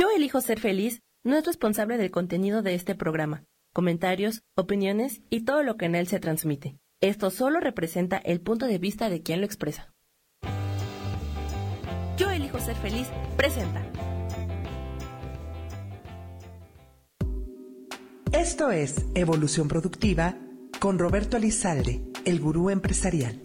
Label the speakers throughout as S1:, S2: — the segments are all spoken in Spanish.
S1: Yo elijo ser feliz no es responsable del contenido de este programa, comentarios, opiniones y todo lo que en él se transmite. Esto solo representa el punto de vista de quien lo expresa. Yo elijo ser feliz presenta.
S2: Esto es Evolución Productiva con Roberto Alizalde, el gurú empresarial.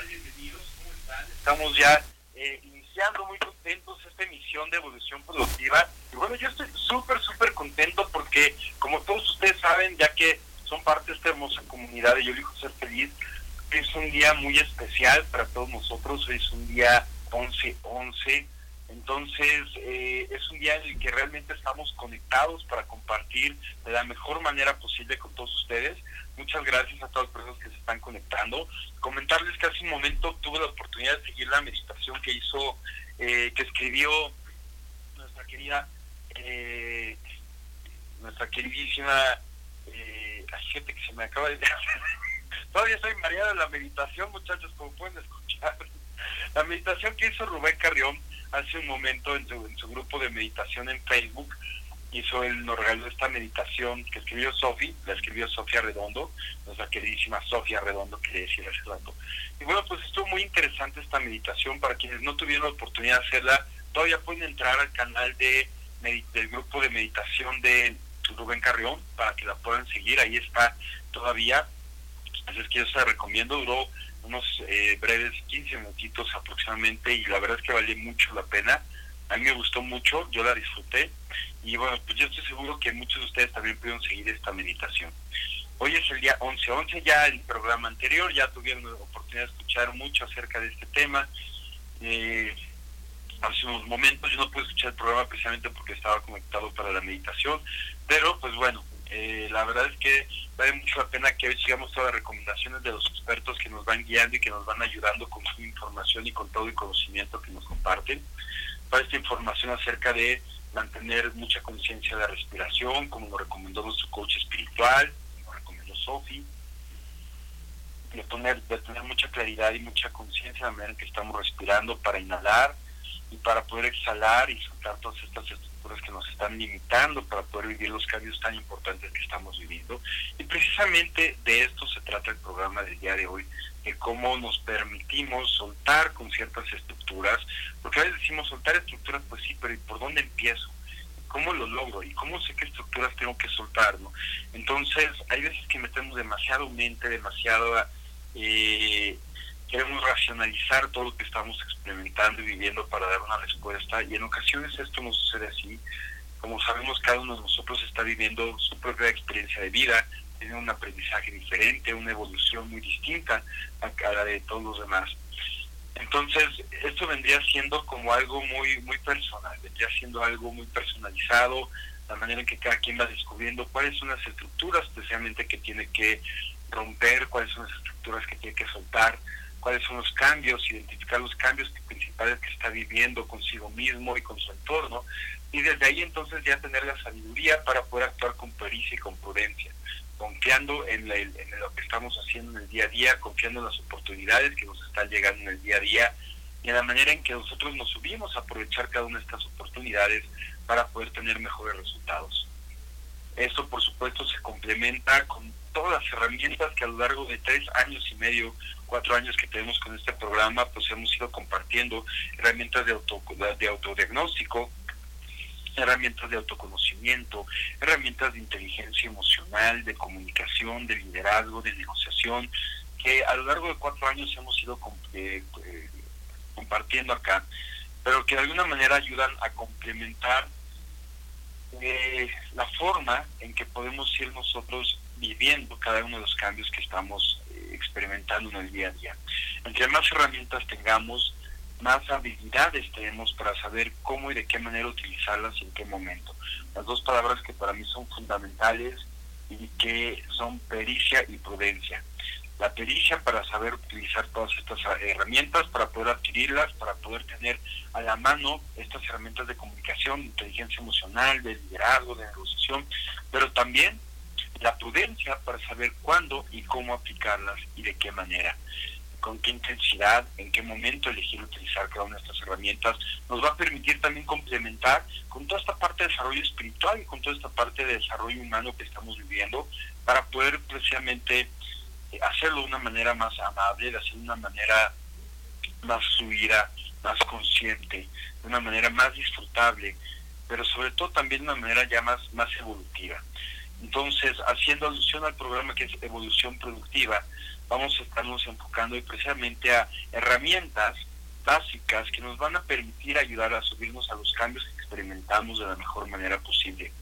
S3: Tal? Bienvenidos, ¿cómo están? Estamos ya eh, iniciando muy contentos esta emisión de Evolución Productiva. Y bueno, yo estoy súper, súper contento porque, como todos ustedes saben, ya que son parte de esta hermosa comunidad de Yo Elijo Ser Feliz, es un día muy especial para todos nosotros. Hoy es un día 11-11. Entonces, eh, es un día en el que realmente estamos conectados para compartir de la mejor manera posible con todos ustedes. Muchas gracias a todas las personas que se están conectando. Comentarles que hace un momento tuve la oportunidad de seguir la meditación que hizo, eh, que escribió nuestra querida, eh, nuestra queridísima, eh, gente que se me acaba de... Todavía estoy mareada de la meditación, muchachos, como pueden escuchar. La meditación que hizo Rubén Carrión hace un momento en su, en su grupo de meditación en Facebook hizo él, nos regaló esta meditación que escribió Sofi, la escribió Sofía Redondo, nuestra queridísima Sofía Redondo, que decir hace rato. Y bueno, pues estuvo muy interesante esta meditación, para quienes no tuvieron la oportunidad de hacerla, todavía pueden entrar al canal de del grupo de meditación de Rubén Carrión, para que la puedan seguir, ahí está todavía, así es que yo se la recomiendo, duró unos eh, breves 15 minutitos aproximadamente, y la verdad es que valió mucho la pena, a mí me gustó mucho, yo la disfruté, y bueno, pues yo estoy seguro que muchos de ustedes también pudieron seguir esta meditación. Hoy es el día 11-11, ya el programa anterior, ya tuvieron la oportunidad de escuchar mucho acerca de este tema. Eh, hace unos momentos. Yo no pude escuchar el programa precisamente porque estaba conectado para la meditación, pero pues bueno, eh, la verdad es que vale mucho la pena que hoy sigamos todas las recomendaciones de los expertos que nos van guiando y que nos van ayudando con su información y con todo el conocimiento que nos comparten. Para esta información acerca de mantener mucha conciencia de la respiración, como lo recomendó nuestro coach espiritual, como recomendó Sofi, de, poner, de tener mucha claridad y mucha conciencia de la manera en que estamos respirando para inhalar y para poder exhalar y soltar todas estas estructuras que nos están limitando para poder vivir los cambios tan importantes que estamos viviendo. Y precisamente de esto se trata el programa del día de hoy, de cómo nos permitimos soltar con ciertas estructuras, porque a veces decimos soltar estructuras, pues sí, pero ¿y por dónde empiezo? ¿Cómo lo logro? ¿Y cómo sé qué estructuras tengo que soltar? ¿no? Entonces, hay veces que metemos demasiado mente, demasiado... Eh, queremos racionalizar todo lo que estamos experimentando y viviendo para dar una respuesta y en ocasiones esto no sucede así. Como sabemos, cada uno de nosotros está viviendo su propia experiencia de vida, tiene un aprendizaje diferente, una evolución muy distinta a la de todos los demás. Entonces, esto vendría siendo como algo muy muy personal, vendría siendo algo muy personalizado, la manera en que cada quien va descubriendo cuáles son las estructuras especialmente que tiene que romper, cuáles son las estructuras que tiene que soltar, cuáles son los cambios, identificar los cambios principales que está viviendo consigo mismo y con su entorno, y desde ahí entonces ya tener la sabiduría para poder actuar con pericia y con prudencia, confiando en, lo que estamos haciendo en el día a día, confiando en las oportunidades que nos están llegando en el día a día y en la manera en que nosotros nos subimos a aprovechar cada una de estas oportunidades para poder tener mejores resultados. Esto, por supuesto, se complementa con todas las herramientas que a lo largo de tres años y medio cuatro años que tenemos con este programa, pues hemos ido compartiendo herramientas de, auto, de autodiagnóstico, herramientas de autoconocimiento, herramientas de inteligencia emocional, de comunicación, de liderazgo, de negociación, que a lo largo de cuatro años hemos ido eh, eh, compartiendo acá, pero que de alguna manera ayudan a complementar eh, la forma en que podemos ir nosotros viviendo cada uno de los cambios que estamos experimentando en el día a día. Entre más herramientas tengamos, más habilidades tenemos para saber cómo y de qué manera utilizarlas y en qué momento. Las dos palabras que para mí son fundamentales y que son pericia y prudencia. La pericia para saber utilizar todas estas herramientas, para poder adquirirlas, para poder tener a la mano estas herramientas de comunicación, de inteligencia emocional, de liderazgo, de negociación, pero también la prudencia para saber cuándo y cómo aplicarlas y de qué manera, con qué intensidad, en qué momento elegir utilizar cada una de estas herramientas, nos va a permitir también complementar con toda esta parte de desarrollo espiritual y con toda esta parte de desarrollo humano que estamos viviendo para poder precisamente eh, hacerlo de una manera más amable, de hacerlo de una manera más fluida, más consciente, de una manera más disfrutable, pero sobre todo también de una manera ya más, más evolutiva. Entonces, haciendo alusión al programa que es Evolución Productiva, vamos a estarnos enfocando precisamente a herramientas básicas que nos van a permitir ayudar a subirnos a los cambios que experimentamos de la mejor manera posible.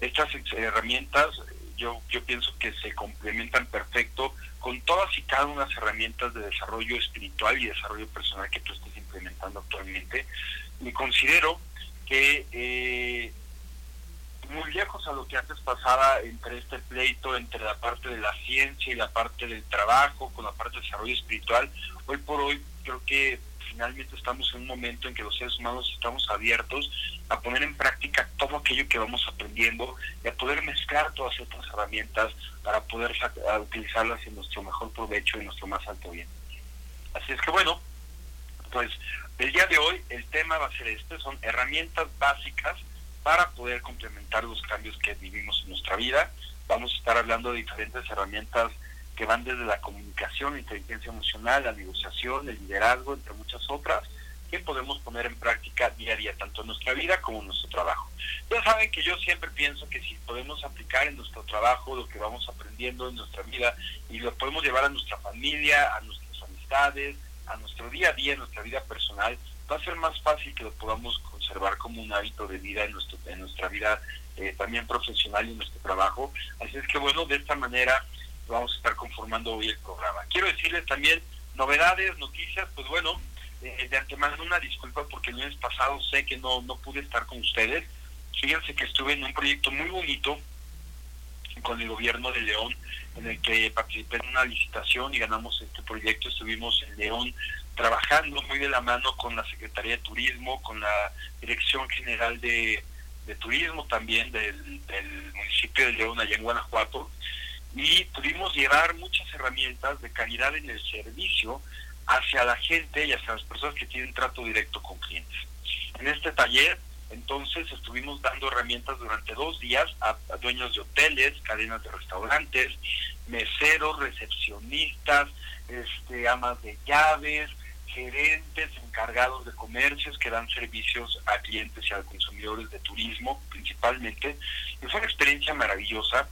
S3: Estas herramientas yo, yo pienso que se complementan perfecto con todas y cada una las herramientas de desarrollo espiritual y desarrollo personal que tú estás implementando actualmente. Y considero que eh, muy lejos a lo que antes pasaba entre este pleito, entre la parte de la ciencia y la parte del trabajo, con la parte de desarrollo espiritual. Hoy por hoy creo que finalmente estamos en un momento en que los seres humanos estamos abiertos a poner en práctica todo aquello que vamos aprendiendo y a poder mezclar todas estas herramientas para poder utilizarlas en nuestro mejor provecho y nuestro más alto bien. Así es que bueno, pues el día de hoy el tema va a ser este, son herramientas básicas para poder complementar los cambios que vivimos en nuestra vida. Vamos a estar hablando de diferentes herramientas que van desde la comunicación, la inteligencia emocional, la negociación, el liderazgo, entre muchas otras, que podemos poner en práctica día a día, tanto en nuestra vida como en nuestro trabajo. Ya saben que yo siempre pienso que si podemos aplicar en nuestro trabajo lo que vamos aprendiendo en nuestra vida y lo podemos llevar a nuestra familia, a nuestras amistades, a nuestro día a día, en nuestra vida personal, va a ser más fácil que lo podamos conservar como un hábito de vida en, nuestro, en nuestra vida eh, también profesional y en nuestro trabajo. Así es que bueno, de esta manera vamos a estar conformando hoy el programa. Quiero decirles también novedades, noticias, pues bueno, eh, de antemano una disculpa porque el lunes pasado sé que no, no pude estar con ustedes. Fíjense que estuve en un proyecto muy bonito con el gobierno de León, en el que participé en una licitación y ganamos este proyecto. Estuvimos en León trabajando muy de la mano con la Secretaría de Turismo, con la Dirección General de, Turismo también del, municipio de León, allá en Guanajuato, y pudimos llevar muchas herramientas de calidad en el servicio hacia la gente y hacia las personas que tienen trato directo con clientes. En este taller, entonces, estuvimos dando herramientas durante dos días a, dueños de hoteles, cadenas de restaurantes, meseros, recepcionistas, este, amas de llaves, gerentes encargados de comercios que dan servicios a clientes y a consumidores de turismo principalmente. Y fue una experiencia maravillosa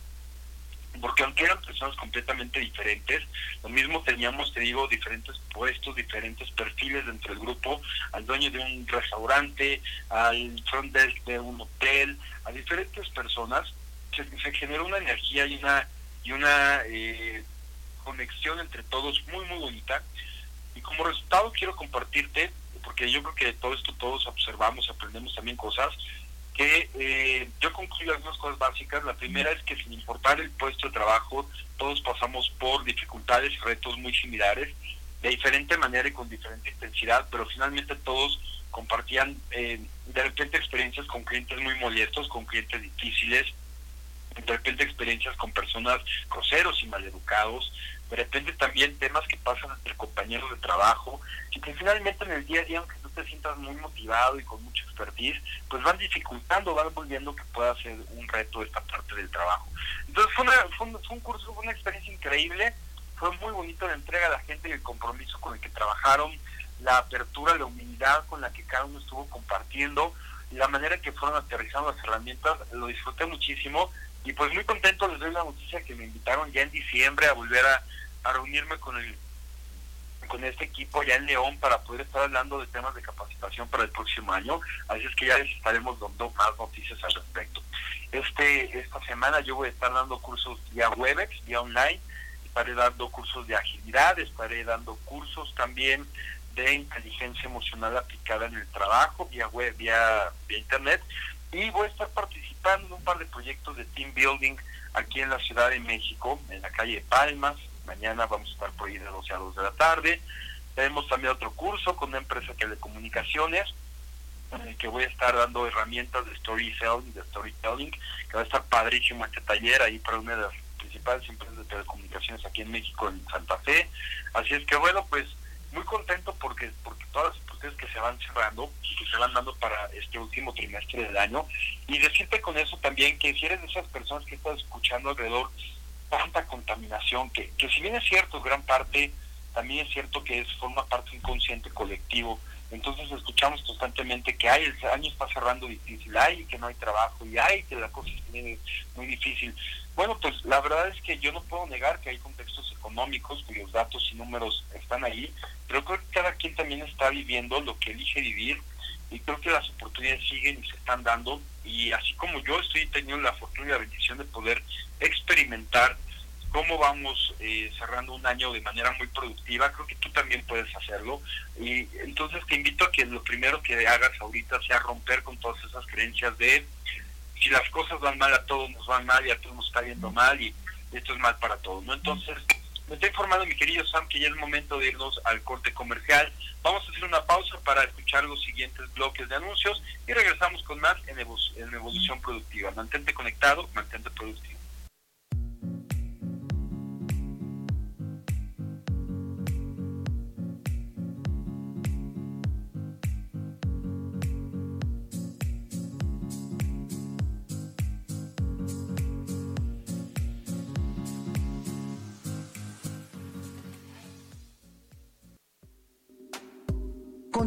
S3: porque aunque eran personas completamente diferentes, lo mismo teníamos, te digo, diferentes puestos, diferentes perfiles dentro del grupo, al dueño de un restaurante, al front desk de un hotel, a diferentes personas, se, generó una energía y una, y una eh, conexión entre todos muy, muy bonita. Como resultado quiero compartirte, porque yo creo que de todo esto todos observamos, aprendemos también cosas, que eh, yo concluyo algunas cosas básicas. La primera es que sin importar el puesto de trabajo, todos pasamos por dificultades y retos muy similares, de diferente manera y con diferente intensidad, pero finalmente todos compartían eh, de repente experiencias con clientes muy molestos, con clientes difíciles, de repente experiencias con personas groseros y maleducados, de repente también temas que pasan entre compañeros de trabajo, y que finalmente en el día a día, aunque tú te sientas muy motivado y con mucha expertise, pues van dificultando, van volviendo que pueda ser un reto esta parte del trabajo. Entonces fue, fue, un, fue un curso, fue una experiencia increíble, fue muy bonito la entrega a la gente y el compromiso con el que trabajaron, la apertura, la humildad con la que cada uno estuvo compartiendo, la manera que fueron aterrizando las herramientas, lo disfruté muchísimo y pues muy contento les doy la noticia que me invitaron ya en diciembre a volver a a reunirme con el con este equipo ya en León para poder estar hablando de temas de capacitación para el próximo año. Así es que ya les estaremos dando más noticias al respecto. Este Esta semana yo voy a estar dando cursos vía Webex, vía online, estaré dando cursos de agilidad, estaré dando cursos también de inteligencia emocional aplicada en el trabajo, vía web, vía, vía internet, y voy a estar participando en un par de proyectos de team building aquí en la Ciudad de México, en la calle Palmas, Mañana vamos a estar por ahí de 12 a 2 de la tarde. Tenemos también otro curso con una empresa de telecomunicaciones, en el que voy a estar dando herramientas de storytelling, de storytelling, que va a estar padrísimo este taller ahí para una de las principales empresas de telecomunicaciones aquí en México, en Santa Fe. Así es que bueno, pues muy contento porque porque todas las oportunidades que se van cerrando y que se van dando para este último trimestre del año y decirte con eso también que si eres de esas personas que estás escuchando alrededor tanta contaminación que, que si bien es cierto, gran parte, también es cierto que es forma parte de un consciente colectivo. Entonces escuchamos constantemente que hay, el año está cerrando difícil, hay que no hay trabajo y hay que la cosa es muy difícil. Bueno, pues la verdad es que yo no puedo negar que hay contextos económicos cuyos datos y números están ahí, pero creo que cada quien también está viviendo lo que elige vivir y creo que las oportunidades siguen y se están dando y así como yo estoy teniendo la fortuna y la bendición de poder experimentar cómo vamos eh, cerrando un año de manera muy productiva, creo que tú también puedes hacerlo. Y entonces te invito a que lo primero que hagas ahorita sea romper con todas esas creencias de si las cosas van mal a todos nos van mal y a todos nos está viendo mal y esto es mal para todos, ¿no? Entonces, está informando mi querido Sam que ya es momento de irnos al corte comercial. Vamos a hacer una pausa para escuchar los siguientes bloques de anuncios y regresamos con más en Evolución Productiva. Mantente conectado, mantente productivo.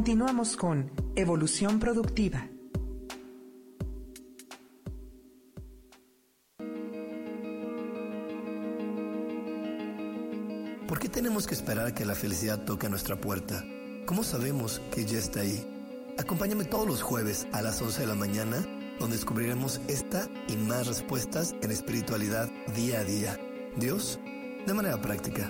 S2: Continuamos con Evolución Productiva.
S4: ¿Por qué tenemos que esperar que la felicidad toque a nuestra puerta? ¿Cómo sabemos que ya está ahí? Acompáñame todos los jueves a las 11 de la mañana, donde descubriremos esta y más respuestas en espiritualidad día a día. Dios, de manera práctica.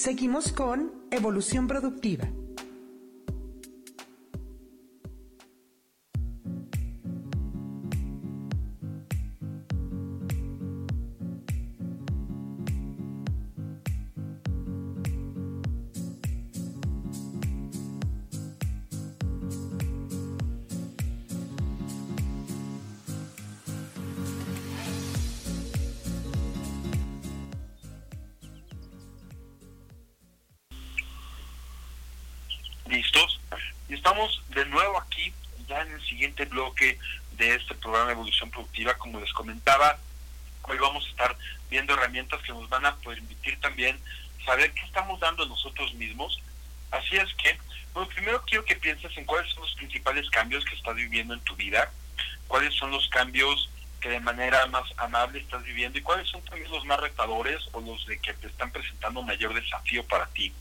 S2: Seguimos con Evolución Productiva.
S3: Programa Evolución Productiva. Como les comentaba, hoy vamos a estar viendo herramientas que nos van a permitir también saber qué estamos dando nosotros mismos. Así es que, bueno, primero quiero que pienses en cuáles son los principales cambios que estás viviendo en tu vida, cuáles son los cambios que de manera más amable estás viviendo y cuáles son también los más retadores o los de que te están presentando mayor desafío para ti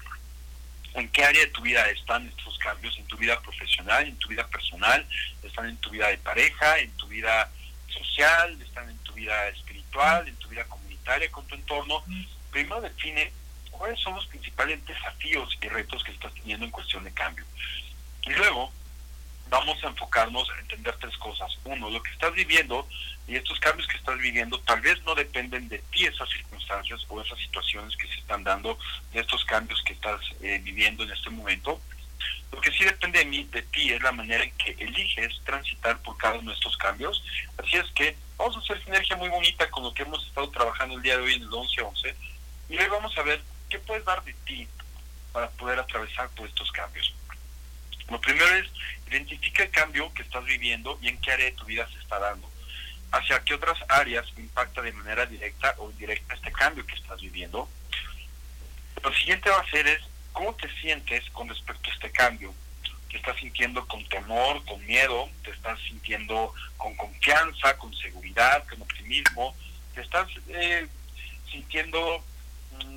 S3: en qué área de tu vida están estos cambios, en tu vida profesional, en tu vida personal, están en tu vida de pareja, en tu vida social, están en tu vida espiritual, en tu vida comunitaria, con tu entorno. Primero define cuáles son los principales desafíos y retos que estás teniendo en cuestión de cambio. Y luego vamos a enfocarnos a entender tres cosas. Uno, lo que estás viviendo y estos cambios que estás viviendo tal vez no dependen de ti esas circunstancias o esas situaciones que se están dando, de estos cambios que estás eh, viviendo en este momento. Lo que sí depende de mí, de ti, es la manera en que eliges transitar por cada uno de estos cambios. Así es que vamos a hacer sinergia muy bonita con lo que hemos estado trabajando el día de hoy en el 11-11 y hoy vamos a ver qué puedes dar de ti para poder atravesar por estos cambios. Lo primero es identifica el cambio que estás viviendo y en qué área de tu vida se está dando hacia qué otras áreas impacta de manera directa o indirecta este cambio que estás viviendo. Lo siguiente va a ser es cómo te sientes con respecto a este cambio. ¿Te estás sintiendo con temor, con miedo? ¿Te estás sintiendo con confianza, con seguridad, con optimismo? ¿Te estás eh, sintiendo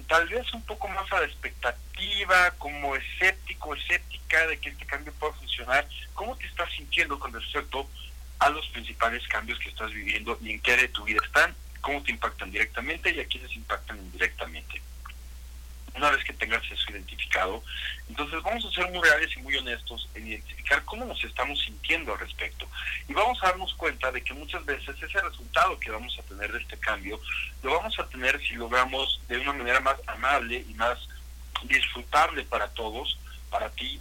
S3: tal vez un poco más a la expectativa, como escéptico, escéptica de que este cambio pueda funcionar? ¿Cómo te estás sintiendo con respecto a los principales cambios que estás viviendo y en qué área de tu vida están, cómo te impactan directamente y a quiénes impactan indirectamente. Una vez que tengas eso identificado, entonces vamos a ser muy reales y muy honestos en identificar cómo nos estamos sintiendo al respecto. Y vamos a darnos cuenta de que muchas veces ese resultado que vamos a tener de este cambio, lo vamos a tener si logramos de una manera más amable y más disfrutable para todos, para ti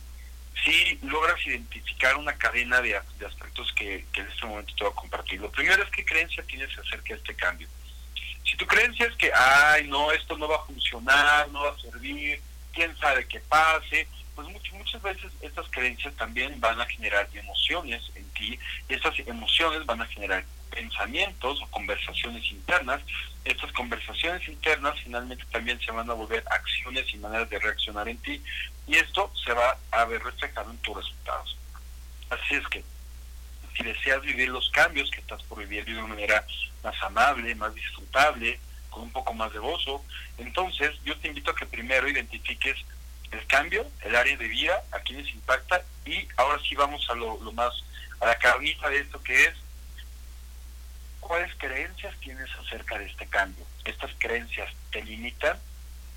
S3: si logras identificar una cadena de, aspectos que, en este momento te voy a compartir. Lo primero es qué creencia tienes acerca de este cambio. Si tu creencia es que, ay, no, esto no va a funcionar, no va a servir, quién sabe qué pase, pues muchas veces estas creencias también van a generar emociones en ti, y estas emociones van a generar pensamientos o conversaciones internas. Estas conversaciones internas finalmente también se van a volver acciones y maneras de reaccionar en ti, y esto se va a ver reflejado en tus resultados. Así es que, si deseas vivir los cambios que estás por vivir de una manera más amable, más disfrutable, con un poco más de gozo, entonces yo te invito a que primero identifiques el cambio, el área de vida, a quienes impacta y ahora sí vamos a lo, más, a la carnita de esto que es cuáles creencias tienes acerca de este cambio. Estas creencias te limitan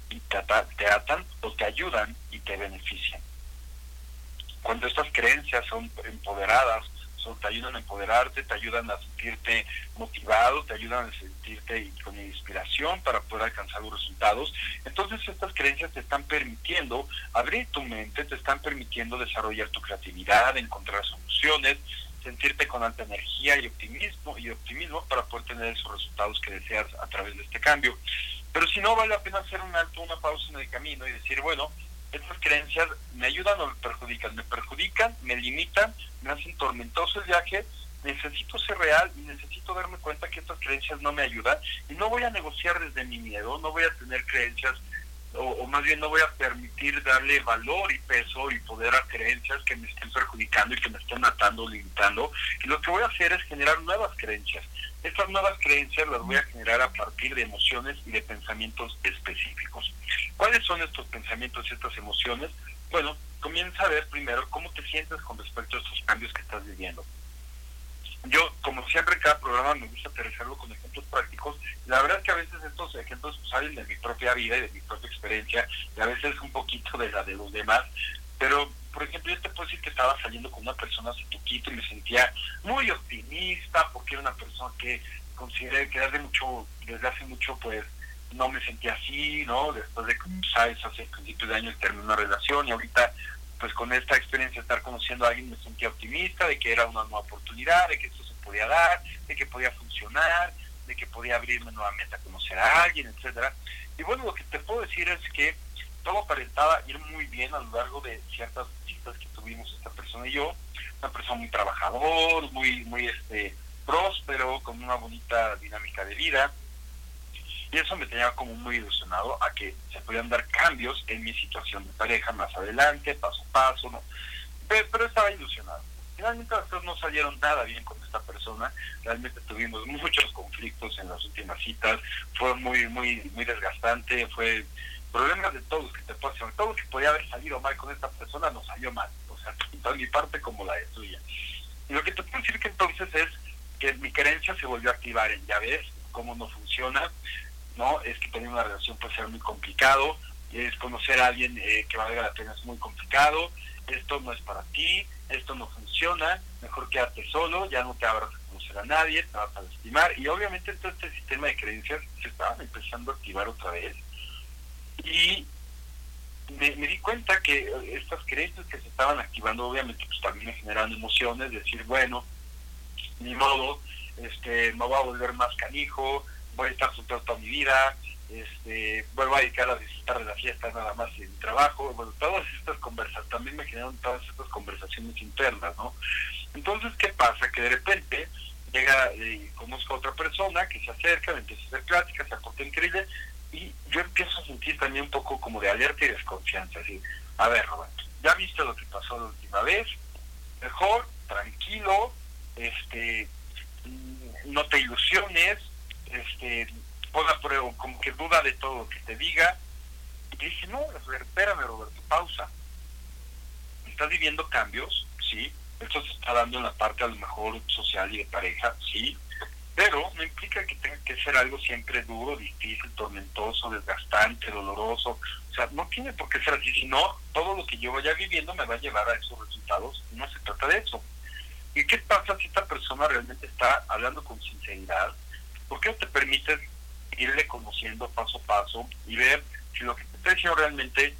S3: y te, te atan o te ayudan y te benefician. Cuando estas creencias son empoderadas, te ayudan a empoderarte, te ayudan a sentirte motivado, te ayudan a sentirte con inspiración para poder alcanzar los resultados. Entonces estas creencias te están permitiendo abrir tu mente, te están permitiendo desarrollar tu creatividad, encontrar soluciones, sentirte con alta energía y optimismo y optimismo para poder tener esos resultados que deseas a través de este cambio. Pero si no, vale la pena hacer un alto, una pausa en el camino y decir, bueno, estas creencias me ayudan o me perjudican, me perjudican, me limitan, me hacen tormentoso el viaje, necesito ser real y necesito darme cuenta que estas creencias no me ayudan y no voy a negociar desde mi miedo, no voy a tener creencias o, más bien no voy a permitir darle valor y peso y poder a creencias que me estén perjudicando y que me estén atando, limitando. Y lo que voy a hacer es generar nuevas creencias. Estas nuevas creencias las voy a generar a partir de emociones y de pensamientos específicos. ¿Cuáles son estos pensamientos y estas emociones? Bueno, comienza a ver primero cómo te sientes con respecto a estos cambios que estás viviendo. Yo, como siempre, en cada programa me gusta aterrizarlo con ejemplos prácticos. La verdad es que a veces estos ejemplos salen de mi propia vida y de mi propia experiencia, y a veces un poquito de la de los demás. Pero, por ejemplo, yo te puedo decir que estaba saliendo con una persona hace poquito y me sentía muy optimista, porque era una persona que consideré que desde, mucho, desde hace mucho, pues, no me sentía así, ¿no? Después de, sabes, hace principios de año terminé una relación y ahorita pues con esta experiencia de estar conociendo a alguien me sentía optimista de que era una nueva oportunidad, de que esto se podía dar, de que podía funcionar, de que podía abrirme nuevamente a conocer a alguien, etcétera. Y bueno, lo que te puedo decir es que todo aparentaba ir muy bien a lo largo de ciertas citas que tuvimos esta persona y yo, una persona muy trabajador, muy muy este próspero, con una bonita dinámica de vida, y eso me tenía como muy ilusionado a que se podían dar cambios en mi situación de pareja más adelante, paso a paso, ¿no? Pero, estaba ilusionado. Finalmente las cosas no salieron nada bien con esta persona, realmente tuvimos muchos conflictos en las últimas citas, fue muy, muy, muy desgastante, fue problemas de todos que te decir, todo lo que podía haber salido mal con esta persona no salió mal, o sea, tanto mi parte como la de tuya. Y lo que te puedo decir que entonces es que mi creencia se volvió a activar en, ya ves, cómo no funciona, ¿no? Es que tener una relación puede ser muy complicado, es conocer a alguien eh, que valga la pena es muy complicado, esto no es para ti, esto no funciona, mejor quédate solo, ya no te abras a conocer a nadie, te vas a lastimar, y obviamente todo este sistema de creencias se estaba empezando a activar otra vez. Y me, di cuenta que estas creencias que se estaban activando, obviamente, pues también me generaron emociones, decir, bueno, ni modo, este, me voy a volver más canijo, voy a estar soltero toda mi vida, este, vuelvo a dedicar a disfrutar de la fiesta nada más en mi trabajo, bueno, todas estas conversaciones, también me generan todas estas conversaciones internas, ¿no? Entonces, ¿qué pasa? Que de repente llega, y eh, conozco a otra persona que se acerca, me empieza a hacer pláticas, se aporta increíble, y yo empiezo a sentir también un poco como de alerta y desconfianza, así, a ver, Roberto, ya viste lo que pasó la última vez, mejor, tranquilo, este, mm, no te ilusiones, este, ponga prueba, como que duda de todo lo que te diga. Y dice, no, espérame Roberto, pausa. Estás viviendo cambios, sí, esto se está dando en la parte a lo mejor social y de pareja, sí, pero no implica que tenga que ser algo siempre duro, difícil, tormentoso, desgastante, doloroso. O sea, no tiene por qué ser así, sino todo lo que yo vaya viviendo me va a llevar a esos resultados. No se trata de eso. ¿Y qué pasa si esta persona realmente está hablando con sinceridad, ¿por qué no te permites irle conociendo paso a paso y ver si lo que te está diciendo realmente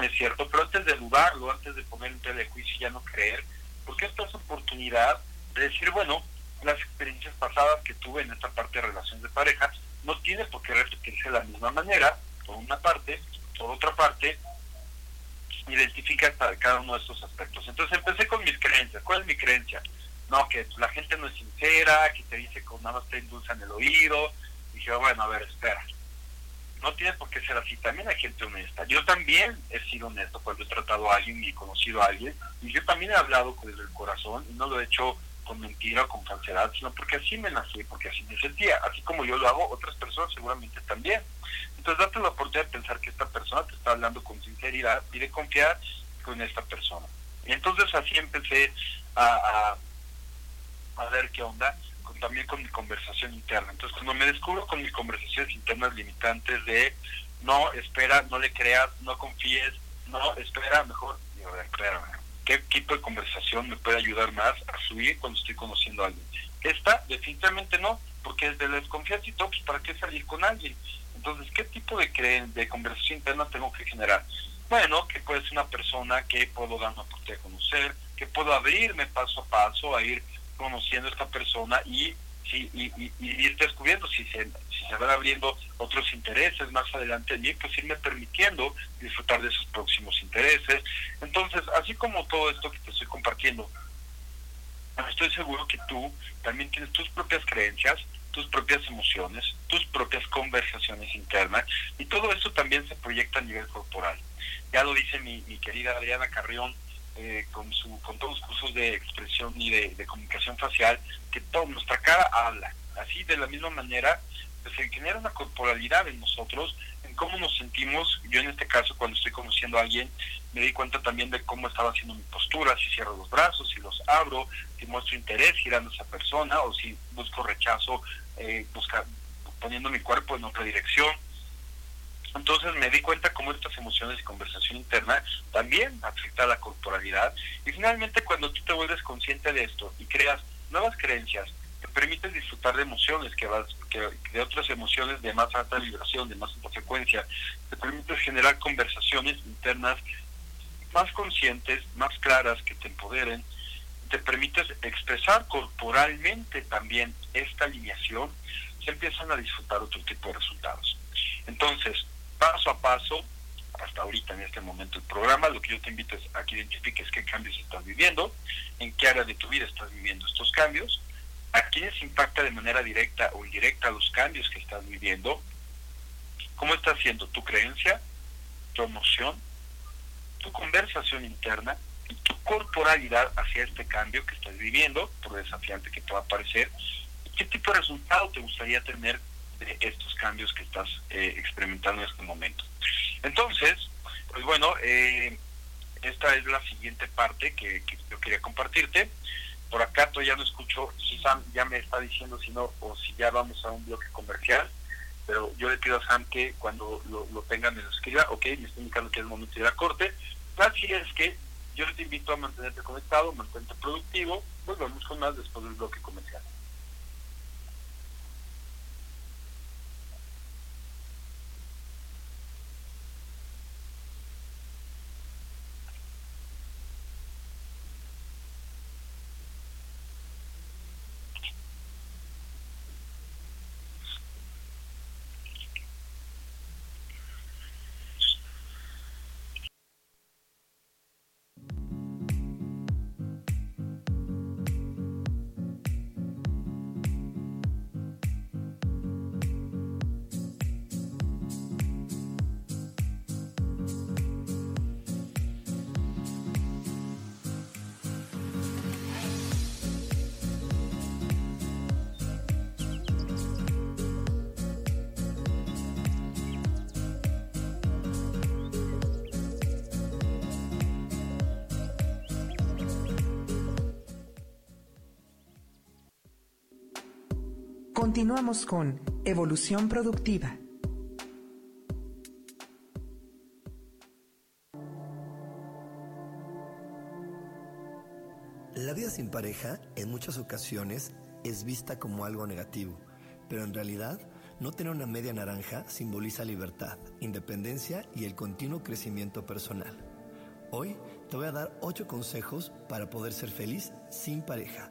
S3: es cierto? Pero antes de dudarlo, antes de poner en tela de juicio y ya no creer, ¿por qué esta oportunidad de decir, bueno, las experiencias pasadas que tuve en esta parte de relación de pareja no tiene por qué repetirse de la misma manera, por una parte, por otra parte, identifica cada uno de estos aspectos. Entonces empecé con mis creencias. ¿Cuál es mi creencia? No, que la gente no es sincera, que te dice que nada más te endulzan el oído. dije, bueno, a ver, espera. No tiene por qué ser así. También hay gente honesta. Yo también he sido honesto cuando he tratado a alguien y he conocido a alguien. Y yo también he hablado desde el corazón y no lo he hecho con mentira con falsedad, sino porque así me nací, porque así me sentía. Así como yo lo hago, otras personas seguramente también. Entonces date la oportunidad de pensar que esta persona te está hablando con sinceridad y de confiar con esta persona. Y entonces así empecé a, a, ver qué onda, con, también con mi conversación interna. Entonces cuando me descubro con mis conversaciones internas limitantes de no, espera, no le creas, no confíes, no, espera, mejor, espera, ¿qué tipo de conversación me puede ayudar más a subir cuando estoy conociendo a alguien? Esta definitivamente no, porque desde la desconfianza y todo, pues ¿para qué salir con alguien? Entonces, ¿qué tipo de, de conversación interna tengo que generar? Bueno, que puede ser una persona que puedo dar una oportunidad de conocer, que puedo abrirme paso a paso a ir conociendo a esta persona y, y, y, ir descubriendo si se, van abriendo otros intereses más adelante allí, pues irme permitiendo disfrutar de esos próximos intereses. Entonces, así como todo esto que te estoy compartiendo, estoy seguro que tú también tienes tus propias creencias, tus propias emociones, tus propias conversaciones internas y todo eso también se proyecta a nivel corporal. Ya lo dice mi, querida Adriana Carrión eh, con, su, con todos los cursos de expresión y de, comunicación facial, que todo, nuestra cara habla. Así de la misma manera pues, se genera una corporalidad en nosotros, en cómo nos sentimos. Yo en este caso cuando estoy conociendo a alguien me di cuenta también de cómo estaba haciendo mi postura, si cierro los brazos, si los abro, si muestro interés girando a esa persona o si busco rechazo eh, busca, poniendo mi cuerpo en otra dirección. Entonces me di cuenta cómo estas emociones y conversación interna también afectan a la corporalidad. Y finalmente cuando tú te vuelves consciente de esto y creas nuevas creencias, te permites disfrutar de emociones, que, vas, que de otras emociones de más alta vibración, de más alta frecuencia, te permites generar conversaciones internas más conscientes, más claras, que te empoderen, te permites expresar corporalmente también esta alineación, se empiezan a disfrutar otro tipo de resultados. Entonces, paso a paso, hasta ahorita en este momento el programa, lo que yo te invito es a que identifiques qué cambios estás viviendo, en qué área de tu vida estás viviendo estos cambios, a quiénes impacta de manera directa o indirecta los cambios que estás viviendo, cómo está siendo tu creencia, tu emoción, tu conversación interna y tu corporalidad hacia este cambio que estás viviendo, por desafiante que te va a parecer, qué tipo de resultado te gustaría tener de estos cambios que estás eh, experimentando en este momento. Entonces, pues bueno, eh, esta es la siguiente parte que, yo quería compartirte. Por acá todavía no escucho si Sam ya me está diciendo si no o si ya vamos a un bloque comercial, pero yo le pido a Sam que cuando lo, lo tenga me lo escriba, ok, me está indicando que es el momento de ir a corte. Así es que yo te invito a mantenerte conectado, mantente productivo. Volvemos con más después del bloque comercial.
S2: Continuamos con Evolución Productiva.
S4: La vida sin pareja en muchas ocasiones es vista como algo negativo, pero en realidad no tener una media naranja simboliza libertad, independencia y el continuo crecimiento personal. Hoy te voy a dar 8 consejos para poder ser feliz sin pareja.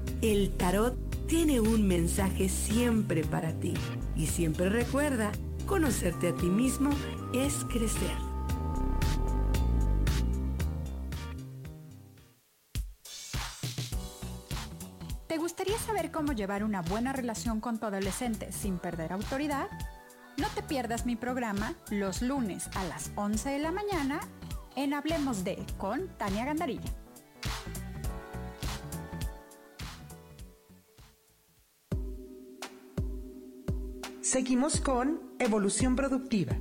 S5: El tarot tiene un mensaje siempre para ti y siempre recuerda, conocerte a ti mismo es crecer.
S6: gustaría saber cómo llevar una buena relación con tu adolescente sin perder autoridad? No te pierdas mi programa los lunes a las 11 de la mañana en Hablemos de con Tania Gandarilla.
S2: Seguimos con Evolución Productiva.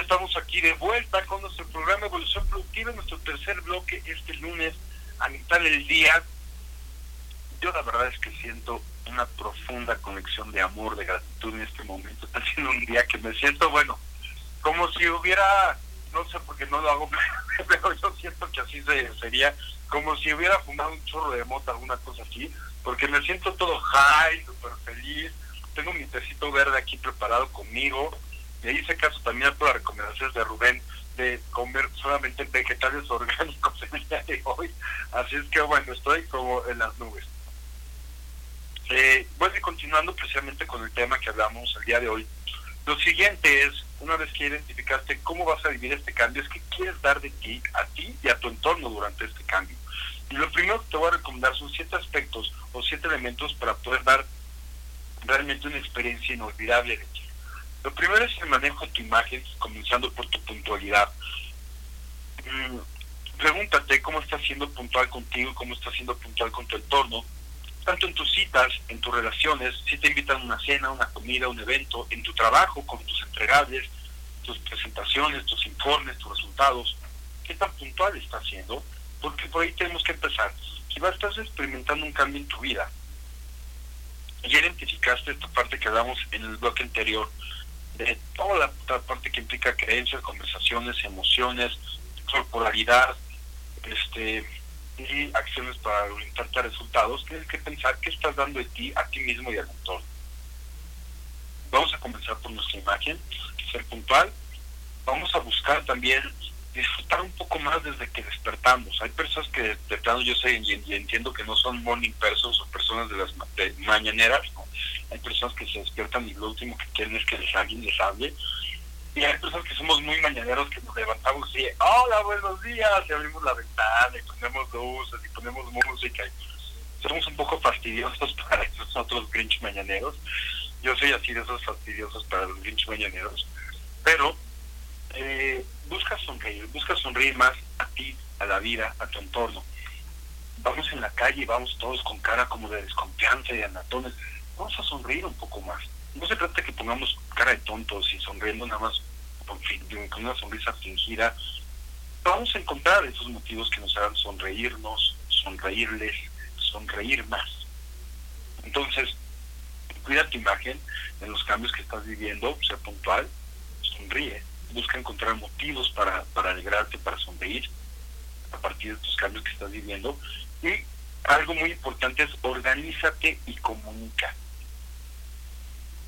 S3: Estamos aquí de vuelta con nuestro programa Evolución Productiva, nuestro tercer bloque este lunes a mitad del día. Yo la verdad es que siento una profunda conexión de amor, de gratitud en este momento. Está siendo un día que me siento, bueno, como si hubiera, no sé por qué no lo hago, pero yo siento que así sería, como si hubiera fumado un chorro de mota, alguna cosa así, porque me siento todo high, súper feliz. Tengo mi tecito verde aquí preparado conmigo me hice caso también por las recomendaciones de Rubén de comer solamente vegetales orgánicos el día de hoy. Así es que bueno, estoy como en las nubes. Eh, a ir continuando precisamente con el tema que hablamos el día de hoy. Lo siguiente es, una vez que identificaste cómo vas a vivir este cambio, es que quieres dar de ti, a ti y a tu entorno durante este cambio. Y lo primero que te voy a recomendar son siete aspectos o siete elementos para poder dar realmente una experiencia inolvidable de ti. Lo primero es el manejo de tu imagen, comenzando por tu puntualidad. Mm, pregúntate cómo estás siendo puntual contigo, cómo estás siendo puntual con tu entorno, tanto en tus citas, en tus relaciones, si te invitan a una cena, una comida, un evento, en tu trabajo, con tus entregables, tus presentaciones, tus informes, tus resultados, qué tan puntual estás siendo, porque por ahí tenemos que empezar. Si vas, estás experimentando un cambio en tu vida, ya identificaste esta parte que hablamos en el bloque anterior, de toda la parte que implica creencias, conversaciones, emociones, corporalidad, este y acciones para orientarte a resultados, tienes que pensar qué estás dando de ti, a ti mismo y al entorno. Vamos a comenzar por nuestra imagen, ser puntual. Vamos a buscar también disfrutar un poco más desde que despertamos. Hay personas que de plano yo sé y, entiendo que no son morning persons o personas de las mañaneras, hay personas que se despiertan y lo último que quieren es que les alguien les hable. Y hay personas que somos muy mañaneros que nos levantamos y, hola, buenos días, y abrimos la ventana y ponemos luces y ponemos música. Somos un poco fastidiosos para esos otros Grinch mañaneros. Yo soy así de esos fastidiosos para los Grinch mañaneros. Pero eh, busca sonreír, busca sonreír más a ti, a la vida, a tu entorno. Vamos en la calle y vamos todos con cara como de desconfianza y de anatones. Vamos a sonreír un poco más no se trata que pongamos cara de tontos y sonriendo nada más con, una sonrisa fingida. Vamos a encontrar esos motivos que nos hagan sonreírnos, sonreírles, sonreír más. Entonces, cuida tu imagen en los cambios que estás viviendo, sea puntual, sonríe, busca encontrar motivos para, para alegrarte, para sonreír a partir de estos cambios que estás viviendo. Y algo muy importante es organízate y comunica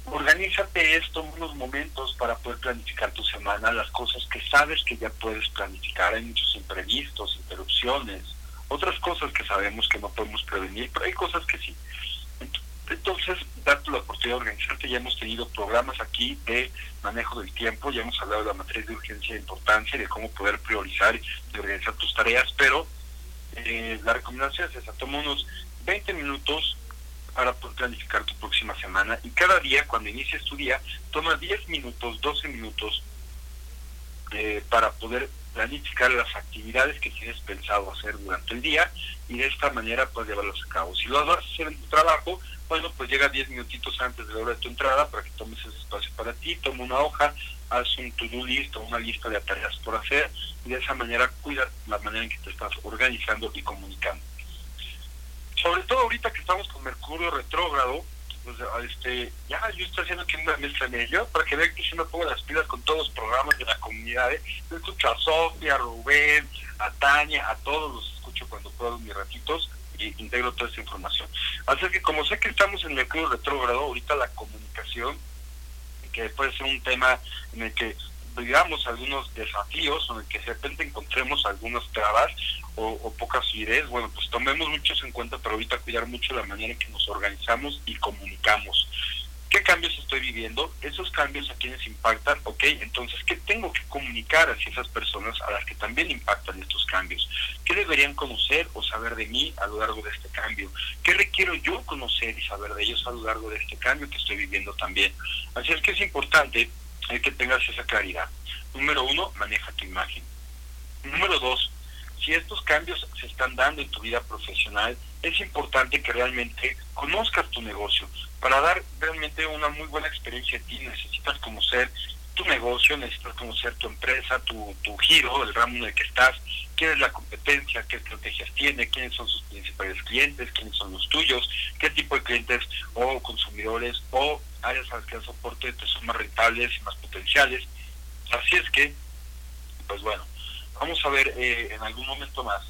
S3: organízate esto unos momentos para poder planificar tu semana, las cosas que sabes que ya puedes planificar. Hay muchos imprevistos, interrupciones, otras cosas que sabemos que no podemos prevenir, pero hay cosas que sí. Entonces, date la oportunidad de organizarte. Ya hemos tenido programas aquí de manejo del tiempo, ya hemos hablado de la matriz de urgencia e importancia, de cómo poder priorizar y organizar tus tareas, pero eh, la recomendación es esa, toma unos 20 minutos para planificar tu próxima semana y cada día, cuando inicies tu día, toma 10 minutos, 12 minutos eh, para poder planificar las actividades que tienes pensado hacer durante el día y de esta manera puedes llevarlas a cabo. Si lo vas a hacer en tu trabajo, bueno, pues llega 10 minutitos antes de la hora de tu entrada para que tomes ese espacio para ti, toma una hoja, haz un to-do list o una lista de tareas por hacer y de esa manera cuida la manera en que te estás organizando y comunicando sobre todo ahorita que estamos con Mercurio retrógrado, pues, este, ya yo estoy haciendo aquí una mezcla en ello para que vean que si me pongo las pilas con todos los programas de la comunidad. ¿eh? Yo escucho a Sofía, a Rubén, a Tania, a todos los escucho cuando puedo mis ratitos y integro toda esa información. Así que como sé que estamos en Mercurio retrógrado, ahorita la comunicación, que puede ser un tema en el que digamos algunos desafíos o en que de repente encontremos algunas trabas, o, pocas ideas, bueno, pues tomemos muchos en cuenta, pero ahorita cuidar mucho la manera en que nos organizamos y comunicamos. ¿Qué cambios estoy viviendo? Esos cambios a quienes impactan, ok, entonces, ¿qué tengo que comunicar hacia esas personas a las que también impactan estos cambios? ¿Qué deberían conocer o saber de mí a lo largo de este cambio? ¿Qué requiero yo conocer y saber de ellos a lo largo de este cambio que estoy viviendo también? Así es que es importante que tengas esa claridad. Número uno, maneja tu imagen. Número dos, si estos cambios se están dando en tu vida profesional, es importante que realmente conozcas tu negocio. Para dar realmente una muy buena experiencia a ti, necesitas conocer tu negocio, necesitas conocer tu empresa, tu, tu giro, el ramo en el que estás, es la competencia, qué estrategias tiene, quiénes son sus principales clientes, quiénes son los tuyos, qué tipo de clientes o consumidores o áreas a las que das soporte te son más rentables y más potenciales. Así es que, pues bueno, vamos a ver eh, en algún momento más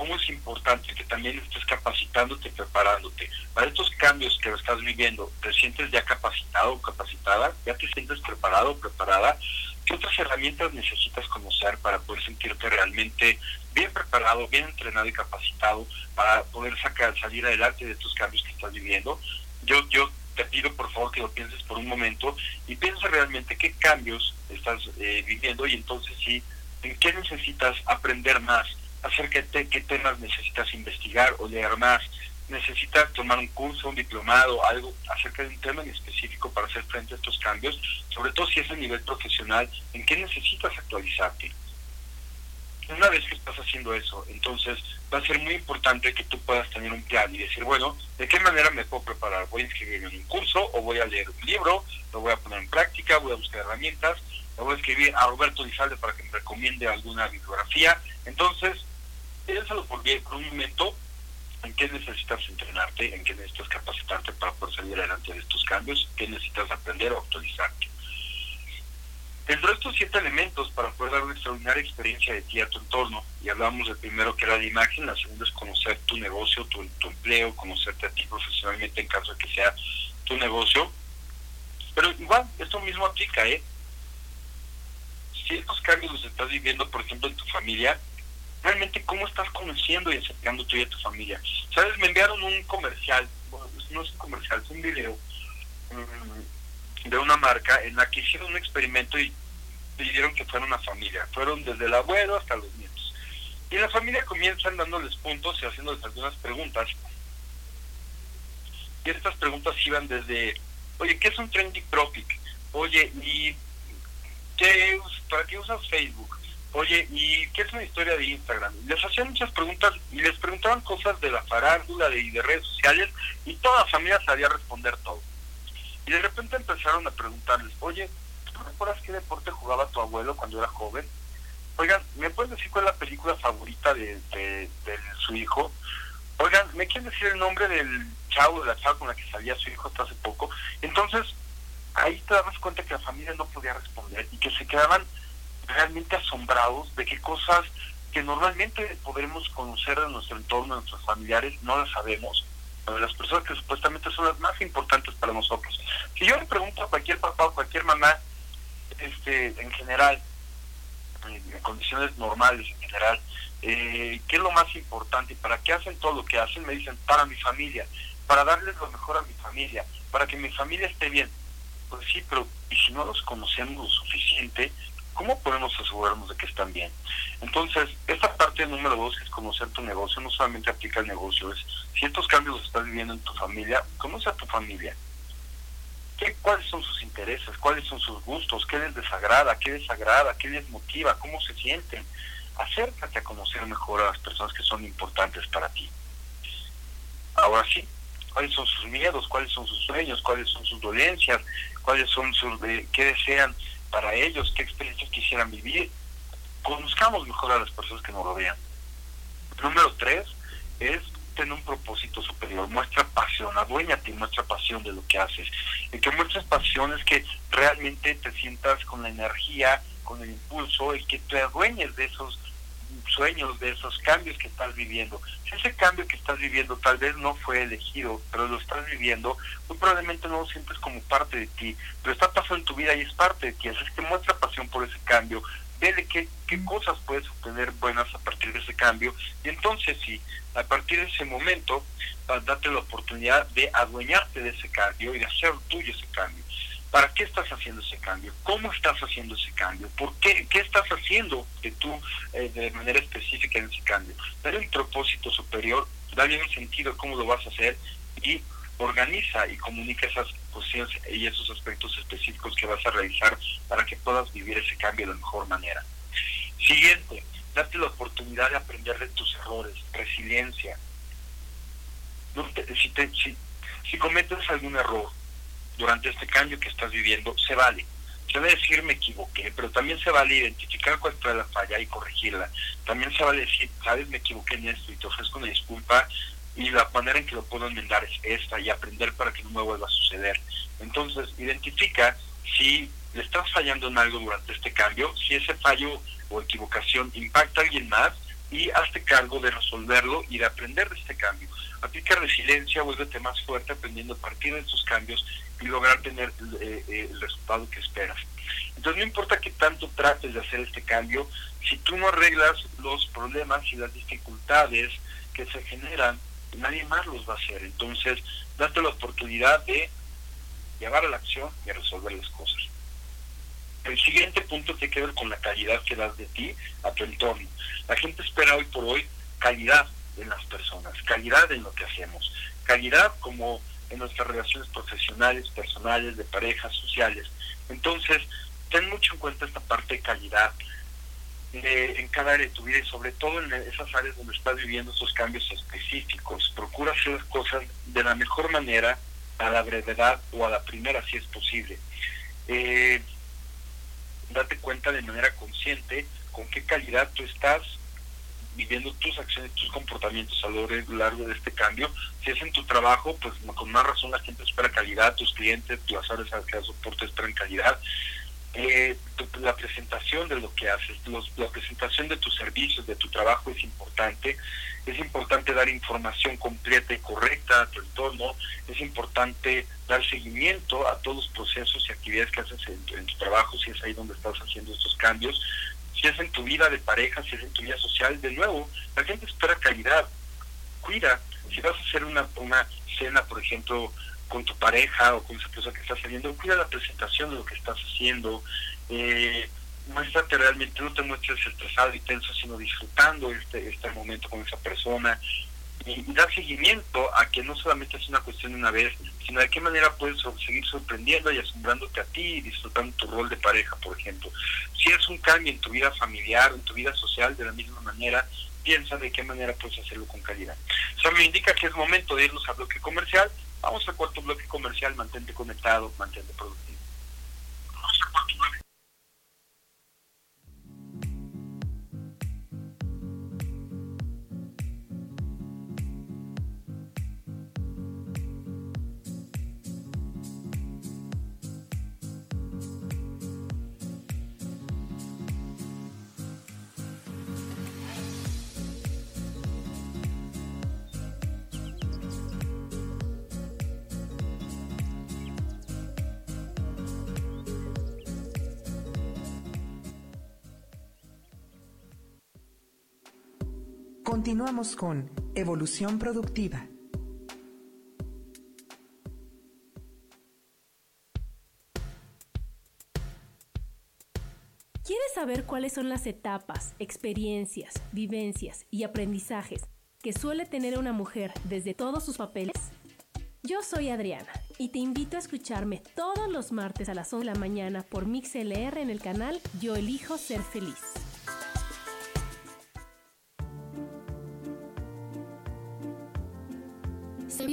S3: cómo es importante que también estés capacitándote, preparándote. Para estos cambios que estás viviendo, ¿te sientes ya capacitado o capacitada? ¿Ya te sientes preparado o preparada? ¿Qué otras herramientas necesitas conocer para poder sentirte realmente bien preparado, bien entrenado y capacitado para poder sacar, salir adelante de estos cambios que estás viviendo? Yo, yo te pido por favor que lo pienses por un momento y piensa realmente qué cambios estás eh, viviendo y entonces sí en qué necesitas aprender más, acerca de qué temas necesitas investigar o leer más, necesitas tomar un curso, un diplomado, algo acerca de un tema en específico para hacer frente a estos cambios, sobre todo si es a nivel profesional, en qué necesitas actualizarte. Una vez que estás haciendo eso, entonces va a ser muy importante que tú puedas tener un plan y decir, bueno, ¿de qué manera me puedo preparar? ¿Voy a inscribirme en un curso o voy a leer un libro? ¿Lo voy a poner en práctica? ¿Voy a buscar herramientas? voy a escribir a Roberto Lizalde para que me recomiende alguna bibliografía. Entonces, piénsalo por, bien, por un momento en qué necesitas entrenarte, en qué necesitas capacitarte para poder salir adelante de estos cambios, qué necesitas aprender o actualizarte. Dentro de estos siete elementos para poder dar una extraordinaria experiencia de ti a tu entorno, y hablamos del primero que era la imagen, la segunda es conocer tu negocio, tu, tu empleo, conocerte a ti profesionalmente en caso de que sea tu negocio. Pero igual, esto mismo aplica, ¿eh? si estos cambios los estás viviendo, por ejemplo, en tu familia, realmente cómo estás conociendo y acercando tú y a tu familia. ¿Sabes? Me enviaron un comercial, bueno, no es un comercial, es un video, mm, de una marca en la que hicieron un experimento y pidieron que fuera una familia. Fueron desde el abuelo hasta los nietos. Y la familia comienzan dándoles puntos y haciéndoles algunas preguntas. Y estas preguntas iban desde, oye, ¿qué es un trending topic? Oye, ¿y qué, para qué usas Facebook? Oye, ¿y qué es una historia de Instagram? Les hacían muchas preguntas y les preguntaban cosas de la farándula y de redes sociales y toda la familia sabía responder todo. Y de repente empezaron a preguntarles, oye, ¿tú recuerdas qué deporte jugaba tu abuelo cuando era joven? Oigan, ¿me puedes decir cuál es la película favorita de, su hijo? Oigan, ¿me quieren decir el nombre del chavo, de la chava con la que salía su hijo hasta hace poco? Entonces, ahí te das cuenta que la familia no podía responder y que se quedaban realmente asombrados de qué cosas que normalmente podremos conocer de nuestro entorno, de nuestros familiares, no las sabemos. De las personas que supuestamente son las más importantes para nosotros. Si yo le pregunto a cualquier papá o cualquier mamá, este, en general, en condiciones normales en general, eh, ¿qué es lo más importante para qué hacen todo lo que hacen? Me dicen, para mi familia, para darles lo mejor a mi familia, para que mi familia esté bien. Pues sí, pero ¿y si no los conocemos lo suficiente? ¿Cómo podemos asegurarnos de que están bien? Entonces, esta parte número dos, que es conocer tu negocio, no solamente aplica al negocio, es si estos cambios los estás viviendo en tu familia, conoce a tu familia. ¿Qué, ¿Cuáles son sus intereses? ¿Cuáles son sus gustos? ¿Qué les desagrada? ¿Qué les agrada? ¿Qué les motiva? ¿Cómo se sienten? Acércate a conocer mejor a las personas que son importantes para ti. Ahora sí, cuáles son sus miedos, cuáles son sus sueños, cuáles son sus dolencias, cuáles son sus, eh, qué desean para ellos, qué experiencias quisieran vivir. Conozcamos mejor a las personas que nos rodean. Número tres es tener un propósito superior. Muestra pasión, aduéñate y muestra pasión de lo que haces. Y que muestres pasión es que realmente te sientas con la energía, con el impulso, y que te adueñes de esos sueños, de esos cambios que estás viviendo. Si ese cambio que estás viviendo tal vez no fue elegido, pero lo estás viviendo, muy probablemente no lo sientes como parte de ti, pero está pasando en tu vida y es parte de ti. Así es que muestra pasión por ese cambio, vele qué, qué cosas puedes obtener buenas a partir de ese cambio, y entonces sí, a partir de ese momento, date la oportunidad de adueñarte de ese cambio y de hacer tuyo ese cambio. ¿Para qué estás haciendo ese cambio? ¿Cómo estás haciendo ese cambio? ¿Por qué? ¿Qué estás haciendo que tú eh, de manera específica en ese cambio? Dale un propósito superior, dale un sentido cómo lo vas a hacer y organiza y comunica esas cuestiones y esos aspectos específicos que vas a realizar para que puedas vivir ese cambio de mejor manera. Siguiente, date la oportunidad de aprender de tus errores, resiliencia. si, si, si cometes algún error, durante este cambio que estás viviendo, se vale. Se debe decir me equivoqué, pero también se vale identificar cuál fue la falla y corregirla. También se vale decir, sabes, me equivoqué en esto y te ofrezco una disculpa y la manera en que lo puedo enmendar es esta y aprender para que no me vuelva a suceder. Entonces, identifica si le estás fallando en algo durante este cambio, si ese fallo o equivocación impacta a alguien más y hazte cargo de resolverlo y de aprender de este cambio. Aplica resiliencia, vuélvete más fuerte aprendiendo a partir de estos cambios y lograr tener eh, eh, el resultado que esperas. Entonces no importa qué tanto trates de hacer este cambio, si tú no arreglas los problemas y las dificultades que se generan, nadie más los va a hacer. Entonces, date la oportunidad de llevar a la acción y resolver las cosas. El siguiente punto tiene que ver con la calidad que das de ti a tu entorno. La gente espera hoy por hoy calidad en las personas, calidad en lo que hacemos, calidad como en nuestras relaciones profesionales, personales, de parejas, sociales. Entonces, ten mucho en cuenta esta parte de calidad eh, en cada área de tu vida y sobre todo en esas áreas donde estás viviendo esos cambios específicos. Procura hacer las cosas de la mejor manera, a la brevedad o a la primera si es posible. Eh, date cuenta de manera consciente con qué calidad tú estás viviendo tus acciones, tus comportamientos a lo largo de este cambio. Si es en tu trabajo, pues con más razón la gente espera calidad, tus clientes, las áreas que das soporte esperan calidad. Eh, la presentación de lo que haces, la presentación de tus servicios, de tu trabajo es importante. Es importante dar información completa y correcta a tu entorno. Es importante dar seguimiento a todos los procesos y actividades que haces en tu trabajo, si es ahí donde estás haciendo estos cambios si es en tu vida de pareja, si es en tu vida social, de nuevo, la gente espera calidad. Cuida, si vas a hacer una, una cena, por ejemplo, con tu pareja o con esa persona que estás saliendo, cuida la presentación de lo que estás haciendo, eh, muéstrate realmente, no te muestres estresado y tenso, sino disfrutando este, este momento con esa persona y, dar seguimiento a que no solamente es una cuestión de una vez, sino de qué manera puedes seguir sorprendiendo y asombrándote a ti y disfrutando tu rol de pareja, por ejemplo. Si es un cambio en tu vida familiar, en tu vida social, de la misma manera, piensa de qué manera puedes hacerlo con calidad. Eso me indica que es momento de irnos al bloque comercial. Vamos al cuarto bloque comercial, mantente conectado, mantente productivo. Vamos al cuarto bloque.
S2: Continuamos con Evolución Productiva.
S7: ¿Quieres saber cuáles son las etapas, experiencias, vivencias y aprendizajes que suele tener una mujer desde todos sus papeles? Yo soy Adriana y te invito a escucharme todos los martes a las 11 de la mañana por MixLR en el canal Yo Elijo Ser Feliz.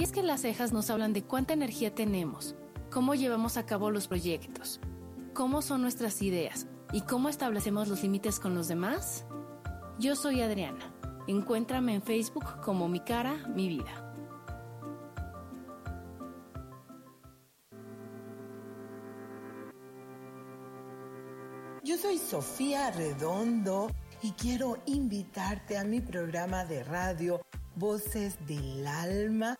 S7: ¿Sabías que las cejas nos hablan de cuánta energía tenemos, cómo llevamos a cabo los proyectos, cómo son nuestras ideas y cómo establecemos los límites con los demás? Yo soy Adriana. Encuéntrame en Facebook como Mi Cara, Mi Vida.
S8: Yo soy Sofía Redondo y quiero invitarte a mi programa de radio Voces del Alma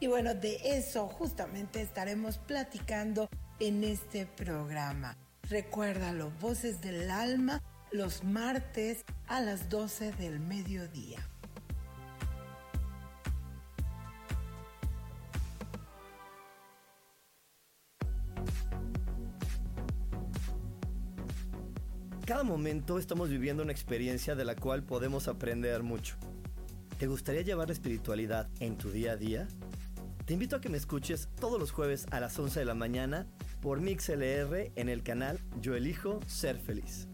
S8: y bueno, de eso justamente estaremos platicando en este programa. Recuérdalo, Voces del Alma, los martes a las 12 del mediodía.
S4: Cada momento estamos viviendo una experiencia de la cual podemos aprender mucho. ¿Te gustaría llevar la espiritualidad en tu día a día? Te invito a que me escuches todos los jueves a las 11 de la mañana por MixLR en el canal Yo Elijo Ser Feliz.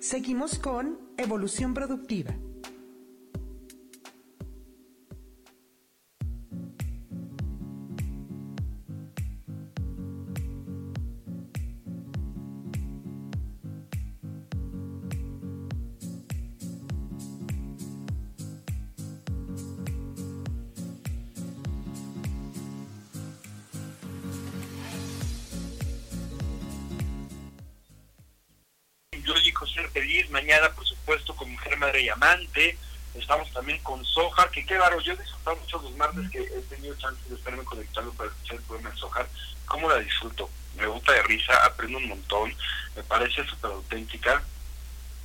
S2: Seguimos con Evolución Productiva.
S3: Madre y Amante, estamos también con Sojar, que qué baro, yo he disfrutado mucho los martes que he tenido chance de estarme conectando para escuchar el programa de Sojar, cómo la disfruto, me gusta de risa, aprendo un montón, me parece súper auténtica,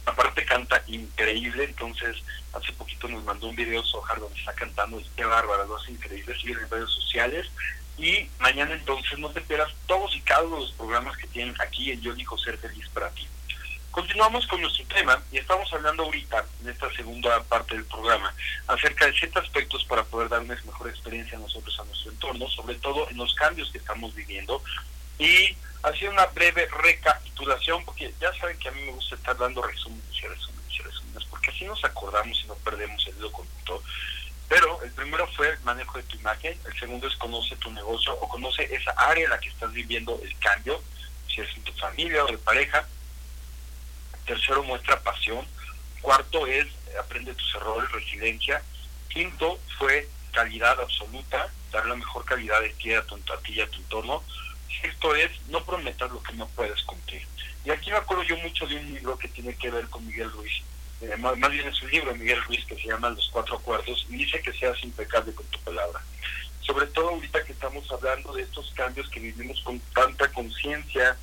S3: aparte canta increíble, entonces hace poquito nos mandó un video Sojar donde está cantando, y qué bárbara, lo hace increíble, sigue en redes sociales, y mañana entonces no te pierdas todos y cada uno de los programas que tienen aquí en Yo Ser Feliz para ti. Continuamos con nuestro tema y estamos hablando ahorita, en esta segunda parte del programa, acerca de ciertos aspectos para poder darles mejor experiencia a nosotros, a nuestro entorno, sobre todo en los cambios que estamos viviendo. Y haciendo una breve recapitulación, porque ya saben que a mí me gusta estar dando resúmenes y resúmenes y resúmenes, porque así nos acordamos y no perdemos el hilo conductor. Pero el primero fue el manejo de tu imagen, el segundo es conoce tu negocio o conoce esa área en la que estás viviendo el cambio, si es en tu familia o de pareja Tercero, muestra pasión. Cuarto es aprende tus errores, resiliencia. Quinto fue calidad absoluta, dar la mejor calidad de ti a, tu, a ti y a tu entorno. Sexto es no prometas lo que no puedes cumplir. Y aquí me acuerdo yo mucho de un libro que tiene que ver con Miguel Ruiz. Eh, más, bien es un libro Miguel Ruiz que se llama Los Cuatro Acuerdos y dice que seas impecable con tu palabra. Sobre todo ahorita que estamos hablando de estos cambios que vivimos con tanta conciencia,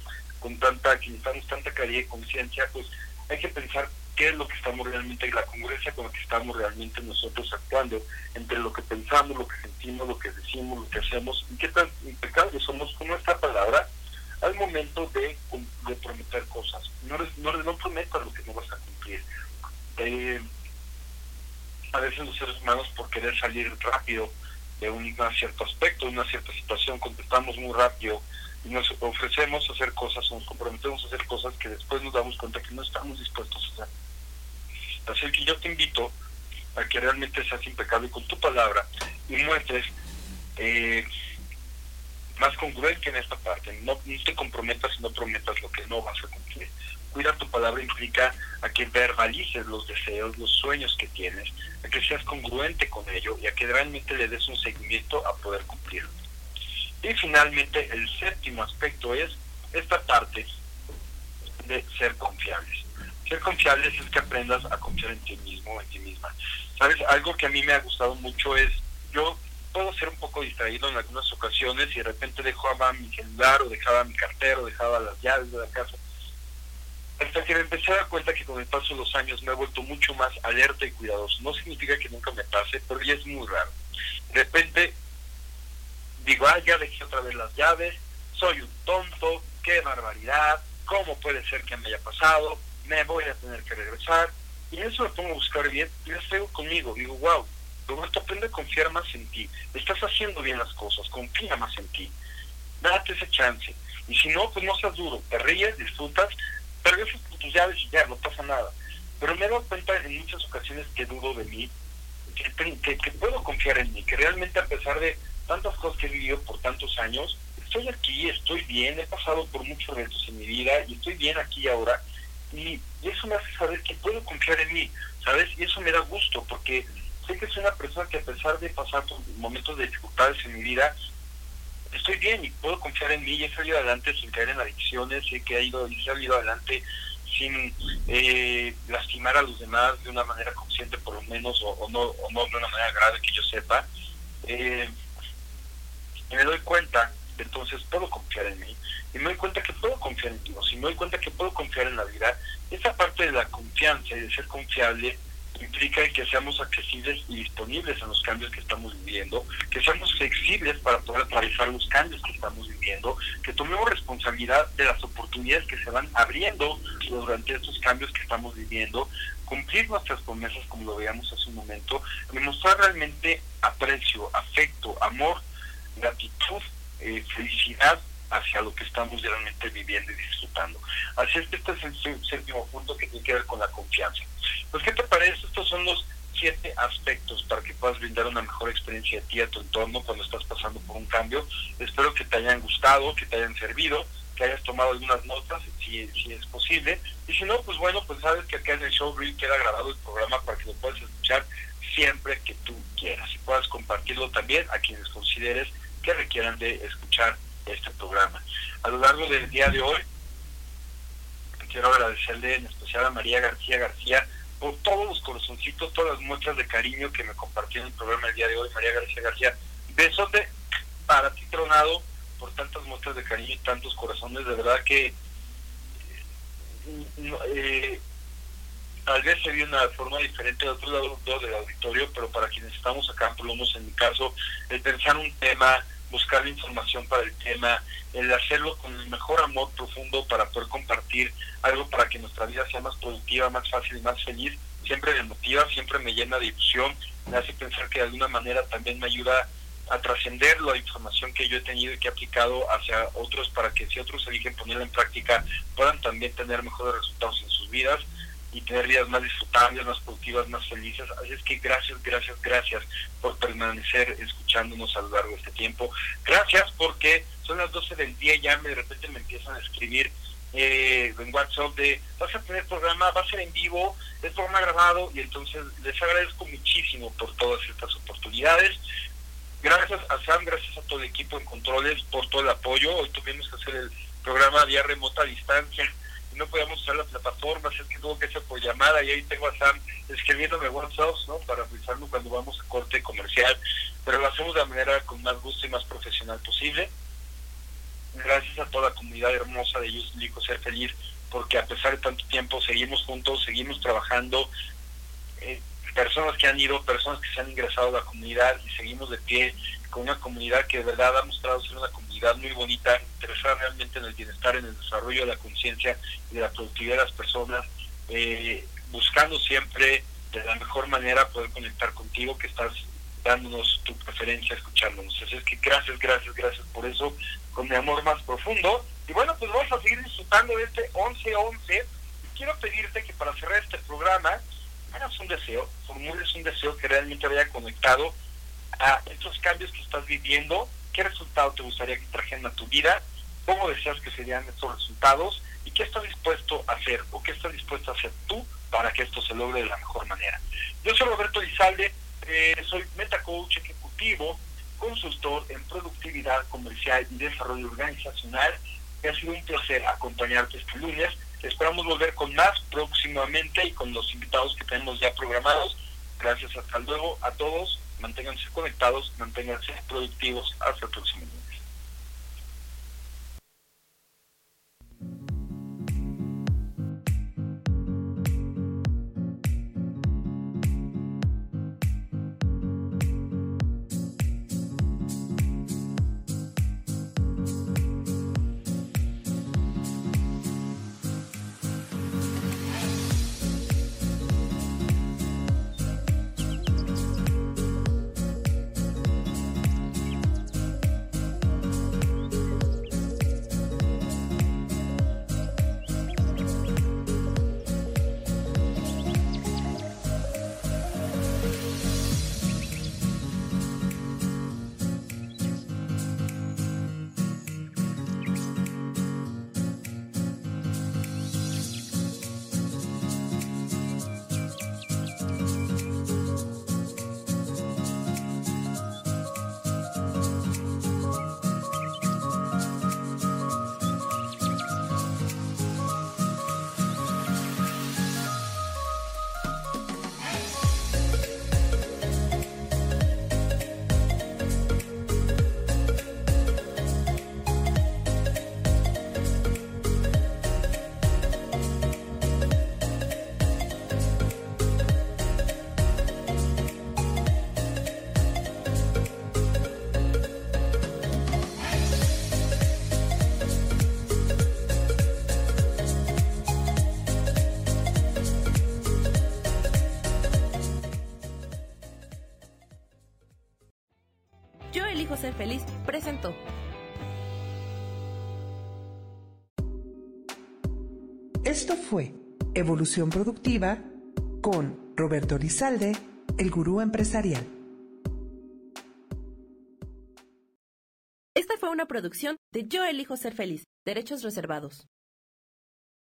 S3: con tanta, que tanta calidad de conciencia, pues hay que pensar qué es lo que estamos realmente, la congruencia con lo que estamos realmente nosotros actuando, entre lo que pensamos, lo que sentimos, lo que decimos, lo que hacemos, y qué tan impecables somos con nuestra palabra al momento de, de prometer cosas. No, no, no prometas lo que no vas a cumplir. Eh, a veces los seres humanos por querer salir rápido de un, cierto aspecto, de una cierta situación, contestamos muy rápido y nos ofrecemos a hacer cosas, nos comprometemos a hacer cosas que después nos damos cuenta que no estamos dispuestos a hacer. Así que yo te invito a que realmente seas impecable con tu palabra y muestres eh, más congruente en esta parte. No, no te comprometas y no prometas lo que no vas a cumplir. Cuida tu palabra implica a que verbalices los deseos, los sueños que tienes, a que seas congruente con ello y a que realmente le des un seguimiento a poder cumplirlo. Y finalmente, el séptimo aspecto es esta parte de ser confiables. Ser confiables es que aprendas a confiar en ti mismo en ti misma. ¿Sabes? Algo que a mí me ha gustado mucho es, yo puedo ser un poco distraído en algunas ocasiones y de repente dejaba mi celular o dejaba mi cartera o dejaba las llaves de la casa. Hasta que me empecé a dar cuenta que con el paso de los años me he vuelto mucho más alerta y cuidadoso. No significa que nunca me pase, pero ya es muy raro. De repente digo, ah, ya dejé otra vez las llaves, soy un tonto, qué barbaridad, ¿cómo puede ser que me haya pasado? Me voy a tener que regresar. Y eso me pongo a buscar bien y lo traigo conmigo. Digo, wow, Roberto, aprende a confiar más en ti. Estás haciendo bien las cosas, confía más en ti. Date ese chance. Y si no, pues no seas duro. Te ríes, disfrutas, regresas con tus llaves y ya, no pasa nada. Pero me he dado cuenta en muchas ocasiones que dudo de mí, que, que puedo confiar en mí, que realmente a pesar de tantas cosas que he vivido por tantos años, estoy aquí, estoy bien, he pasado por muchos retos en mi vida y estoy bien aquí ahora. Y, eso me hace saber que puedo confiar en mí, ¿sabes? Y eso me da gusto porque sé que soy una persona que a pesar de pasar por momentos de dificultades en mi vida, estoy bien y puedo confiar en mí y he salido adelante sin caer en adicciones, sé que he, ido, he salido adelante sin eh, lastimar a los demás de una manera consciente por lo menos o, no, o no de una manera grave que yo sepa. Eh, y me doy cuenta, entonces puedo confiar en mí, y me doy cuenta que puedo confiar en Dios, y me doy cuenta que puedo confiar en la vida, esa parte de la confianza y de ser confiable implica que seamos accesibles y disponibles a los cambios que estamos viviendo, que seamos flexibles para poder atravesar los cambios que estamos viviendo, que tomemos responsabilidad de las oportunidades que se van abriendo durante estos cambios que estamos viviendo, cumplir nuestras promesas como lo veíamos hace un momento, demostrar realmente aprecio, afecto, amor gratitud, eh, felicidad hacia lo que estamos realmente viviendo y disfrutando. Así es que este es el séptimo punto que tiene que ver con la confianza. Pues, ¿qué te parece? Estos son los siete aspectos para que puedas brindar una mejor experiencia a ti, a tu entorno, cuando estás pasando por un cambio. Espero que te hayan gustado, que te hayan servido, que hayas tomado algunas notas, si, si es posible. Y si no, pues bueno, pues sabes que acá en el show reel queda grabado el programa para que lo puedas escuchar siempre que tú quieras. Y puedas compartirlo también a quienes consideres que requieran de escuchar este programa. A lo largo del día de hoy, quiero agradecerle en especial a María García García por todos los corazoncitos, todas las muestras de cariño que me compartió en el programa el día de hoy. María García García, besote para ti, Tronado, por tantas muestras de cariño y tantos corazones. De verdad que eh, tal vez se vio una forma diferente de otro lado del auditorio, pero para quienes estamos acá, por lo en mi caso, el pensar un tema, buscar la información para el tema, el hacerlo con el mejor amor profundo para poder compartir algo para que nuestra vida sea más productiva, más fácil y más feliz, siempre me motiva, siempre me llena de ilusión, me hace pensar que de alguna manera también me ayuda a trascender la información que yo he tenido y que he aplicado hacia otros para que si otros eligen ponerla en práctica puedan también tener mejores resultados en sus vidas y tener vidas más disfrutables, más productivas, más felices. Así es que gracias, gracias, gracias por permanecer escuchándonos a lo largo de este tiempo. Gracias porque son las 12 del día y ya de repente me empiezan a escribir eh, en WhatsApp de vas a tener programa, va a ser en vivo, es programa grabado y entonces les agradezco muchísimo por todas estas oportunidades. Gracias a Sam, gracias a todo el equipo en controles por todo el apoyo. Hoy tuvimos que hacer el programa vía remota a distancia no podíamos usar las plataformas, es que tuvo que ser por llamada y ahí tengo a Sam escribiéndome WhatsApp ¿no? para avisarme cuando vamos a corte comercial, pero lo hacemos de la manera con más gusto y más profesional posible. Gracias a toda la comunidad hermosa de Yo Elijo Ser Feliz, porque a pesar de tanto tiempo seguimos juntos, seguimos trabajando. Eh, personas que han ido, personas que se han ingresado a la comunidad y seguimos de pie con una comunidad que de verdad ha mostrado ser una comunidad muy bonita, interesada realmente en el bienestar, en el desarrollo de la conciencia y de la productividad de las personas, eh, buscando siempre de la mejor manera poder conectar contigo, que estás dándonos tu preferencia, escuchándonos. Así es que gracias, gracias, gracias por eso, con mi amor más profundo. Y bueno, pues vamos a seguir disfrutando de este 11-11. Y quiero pedirte que para cerrar este programa, hagas un deseo, formules un deseo que realmente vaya conectado a estos cambios que estás viviendo, qué resultado te gustaría que trajeran a tu vida, cómo deseas que serían estos resultados y qué estás dispuesto a hacer o qué estás dispuesto a hacer tú para que esto se logre de la mejor manera. Yo soy Roberto Lizalde, eh, soy metacoach ejecutivo, consultor en productividad comercial y desarrollo organizacional. Me ha sido un placer acompañarte este lunes. Esperamos volver con más próximamente y con los invitados que tenemos ya programados. Gracias, hasta luego a todos. Manténganse conectados, manténganse productivos. Hasta el próximo lunes.
S2: Evolución Productiva con Roberto Lizalde, el gurú empresarial.
S1: Esta fue una producción de Yo elijo ser feliz, derechos reservados.